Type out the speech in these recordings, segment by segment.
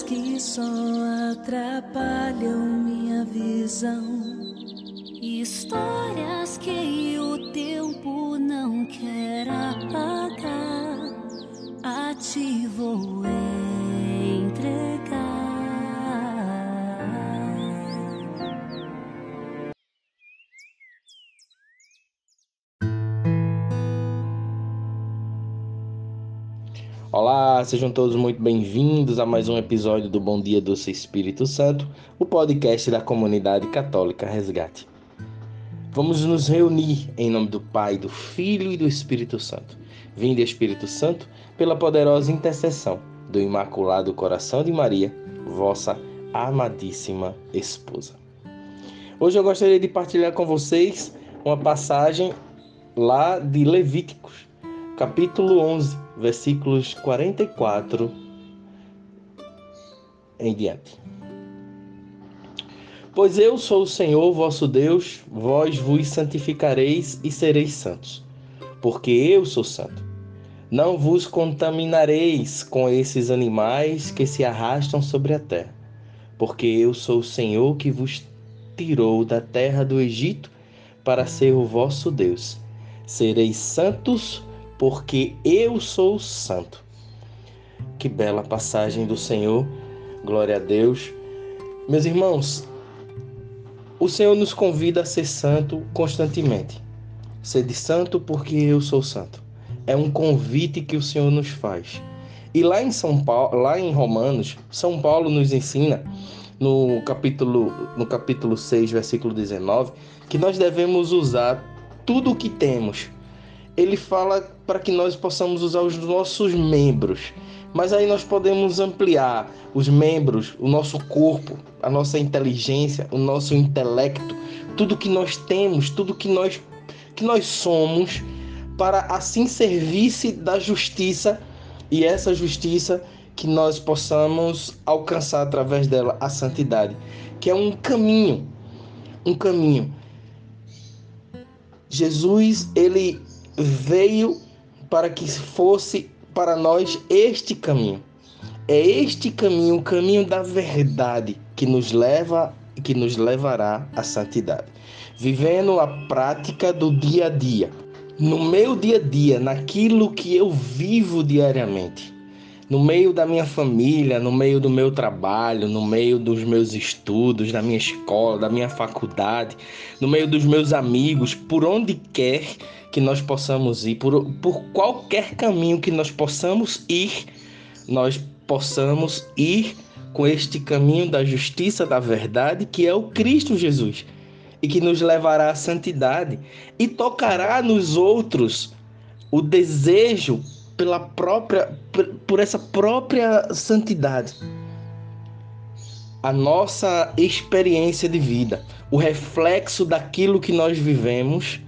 que só atrapalham minha visão. Histórias que o tempo não quer apagar, a ti Olá, sejam todos muito bem-vindos a mais um episódio do Bom Dia Doce Espírito Santo, o podcast da comunidade católica Resgate. Vamos nos reunir em nome do Pai, do Filho e do Espírito Santo. Vinde, Espírito Santo, pela poderosa intercessão do Imaculado Coração de Maria, vossa amadíssima esposa. Hoje eu gostaria de partilhar com vocês uma passagem lá de Levíticos, capítulo 11, versículos 44 em diante. Pois eu sou o Senhor vosso Deus, vós vos santificareis e sereis santos, porque eu sou santo. Não vos contaminareis com esses animais que se arrastam sobre a terra, porque eu sou o Senhor que vos tirou da terra do Egito para ser o vosso Deus. Sereis santos, porque eu sou santo. Que bela passagem do Senhor, glória a Deus. Meus irmãos, o Senhor nos convida a ser santo constantemente. Sede santo porque eu sou santo. É um convite que o Senhor nos faz. E lá em São Paulo, lá em Romanos, São Paulo nos ensina no capítulo no capítulo 6, versículo 19, que nós devemos usar tudo o que temos ele fala para que nós possamos usar os nossos membros. Mas aí nós podemos ampliar os membros, o nosso corpo, a nossa inteligência, o nosso intelecto, tudo que nós temos, tudo que nós que nós somos, para assim servir-se da justiça e essa justiça que nós possamos alcançar através dela a santidade, que é um caminho, um caminho. Jesus, ele veio para que fosse para nós este caminho. É este caminho, o caminho da verdade, que nos leva que nos levará à santidade. Vivendo a prática do dia a dia, no meu dia a dia, naquilo que eu vivo diariamente no meio da minha família, no meio do meu trabalho, no meio dos meus estudos, da minha escola, da minha faculdade, no meio dos meus amigos, por onde quer que nós possamos ir, por, por qualquer caminho que nós possamos ir, nós possamos ir com este caminho da justiça, da verdade, que é o Cristo Jesus, e que nos levará à santidade e tocará nos outros o desejo pela própria por essa própria santidade. A nossa experiência de vida, o reflexo daquilo que nós vivemos,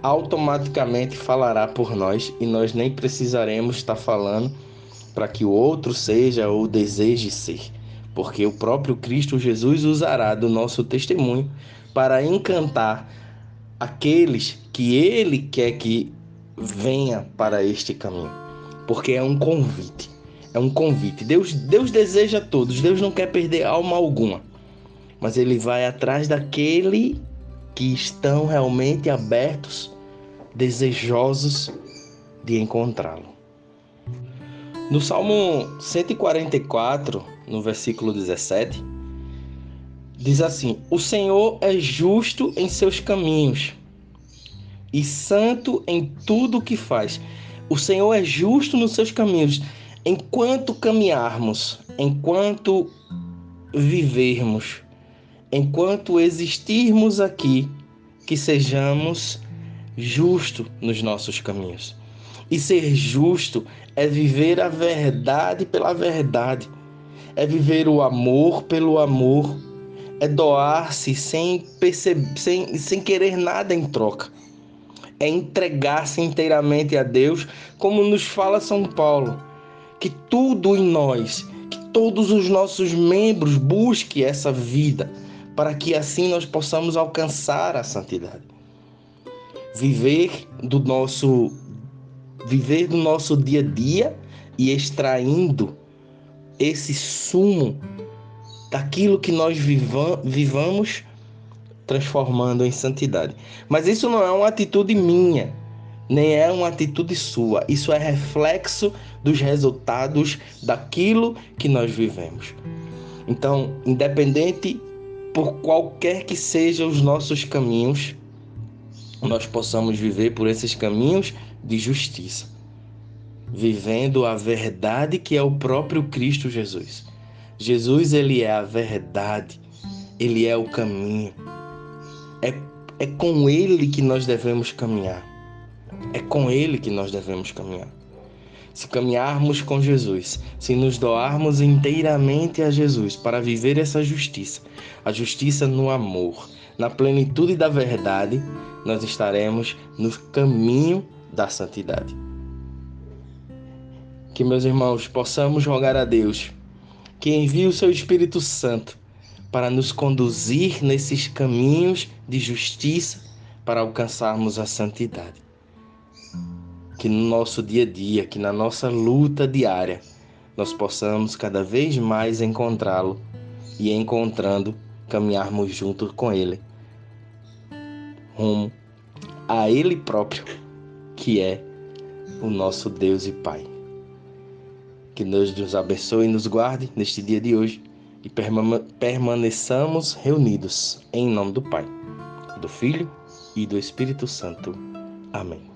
automaticamente falará por nós e nós nem precisaremos estar falando para que o outro seja ou deseje ser, porque o próprio Cristo Jesus usará do nosso testemunho para encantar aqueles que ele quer que venha para este caminho, porque é um convite. É um convite. Deus, Deus deseja a todos. Deus não quer perder alma alguma. Mas ele vai atrás daquele que estão realmente abertos, desejosos de encontrá-lo. No Salmo 144, no versículo 17, diz assim: O Senhor é justo em seus caminhos e santo em tudo o que faz. O Senhor é justo nos seus caminhos. Enquanto caminharmos, enquanto vivermos, enquanto existirmos aqui, que sejamos justos nos nossos caminhos. E ser justo é viver a verdade pela verdade, é viver o amor pelo amor, é doar-se sem sem, sem querer nada em troca é entregar-se inteiramente a Deus, como nos fala São Paulo, que tudo em nós, que todos os nossos membros busquem essa vida, para que assim nós possamos alcançar a santidade. viver do nosso viver do nosso dia a dia e extraindo esse sumo daquilo que nós vivam, vivamos, transformando em santidade. Mas isso não é uma atitude minha, nem é uma atitude sua. Isso é reflexo dos resultados daquilo que nós vivemos. Então, independente por qualquer que sejam os nossos caminhos, nós possamos viver por esses caminhos de justiça, vivendo a verdade que é o próprio Cristo Jesus. Jesus, ele é a verdade, ele é o caminho. É, é com ele que nós devemos caminhar. É com ele que nós devemos caminhar. Se caminharmos com Jesus, se nos doarmos inteiramente a Jesus para viver essa justiça, a justiça no amor, na plenitude da verdade, nós estaremos no caminho da santidade. Que, meus irmãos, possamos rogar a Deus que envie o seu Espírito Santo para nos conduzir nesses caminhos de justiça para alcançarmos a santidade. Que no nosso dia a dia, que na nossa luta diária, nós possamos cada vez mais encontrá-lo e encontrando caminharmos junto com ele rumo a ele próprio que é o nosso Deus e Pai. Que Deus nos abençoe e nos guarde neste dia de hoje e permaneçamos reunidos em nome do Pai, do Filho e do Espírito Santo. Amém.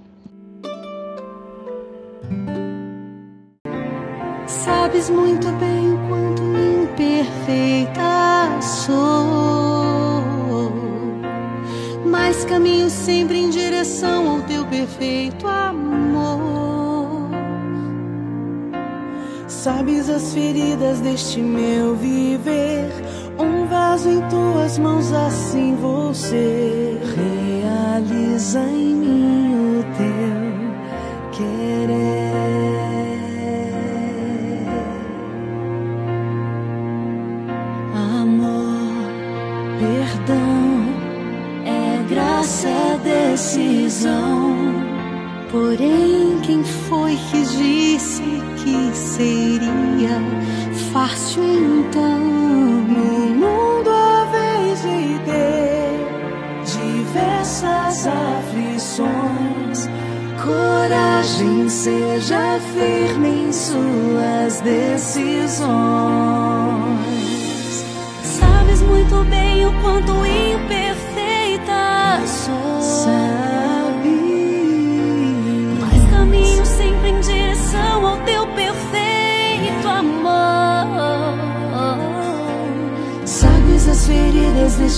Sabes muito bem o quanto imperfeita sou, mas caminho sempre em direção ao teu perfeito amor. Sabes as feridas deste meu viver, um vaso em tuas mãos, assim você realiza em mim o teu querer. Então? No mundo a vez de ter diversas aflições, coragem, seja firme em suas decisões. Sabes muito bem o quanto imperfeita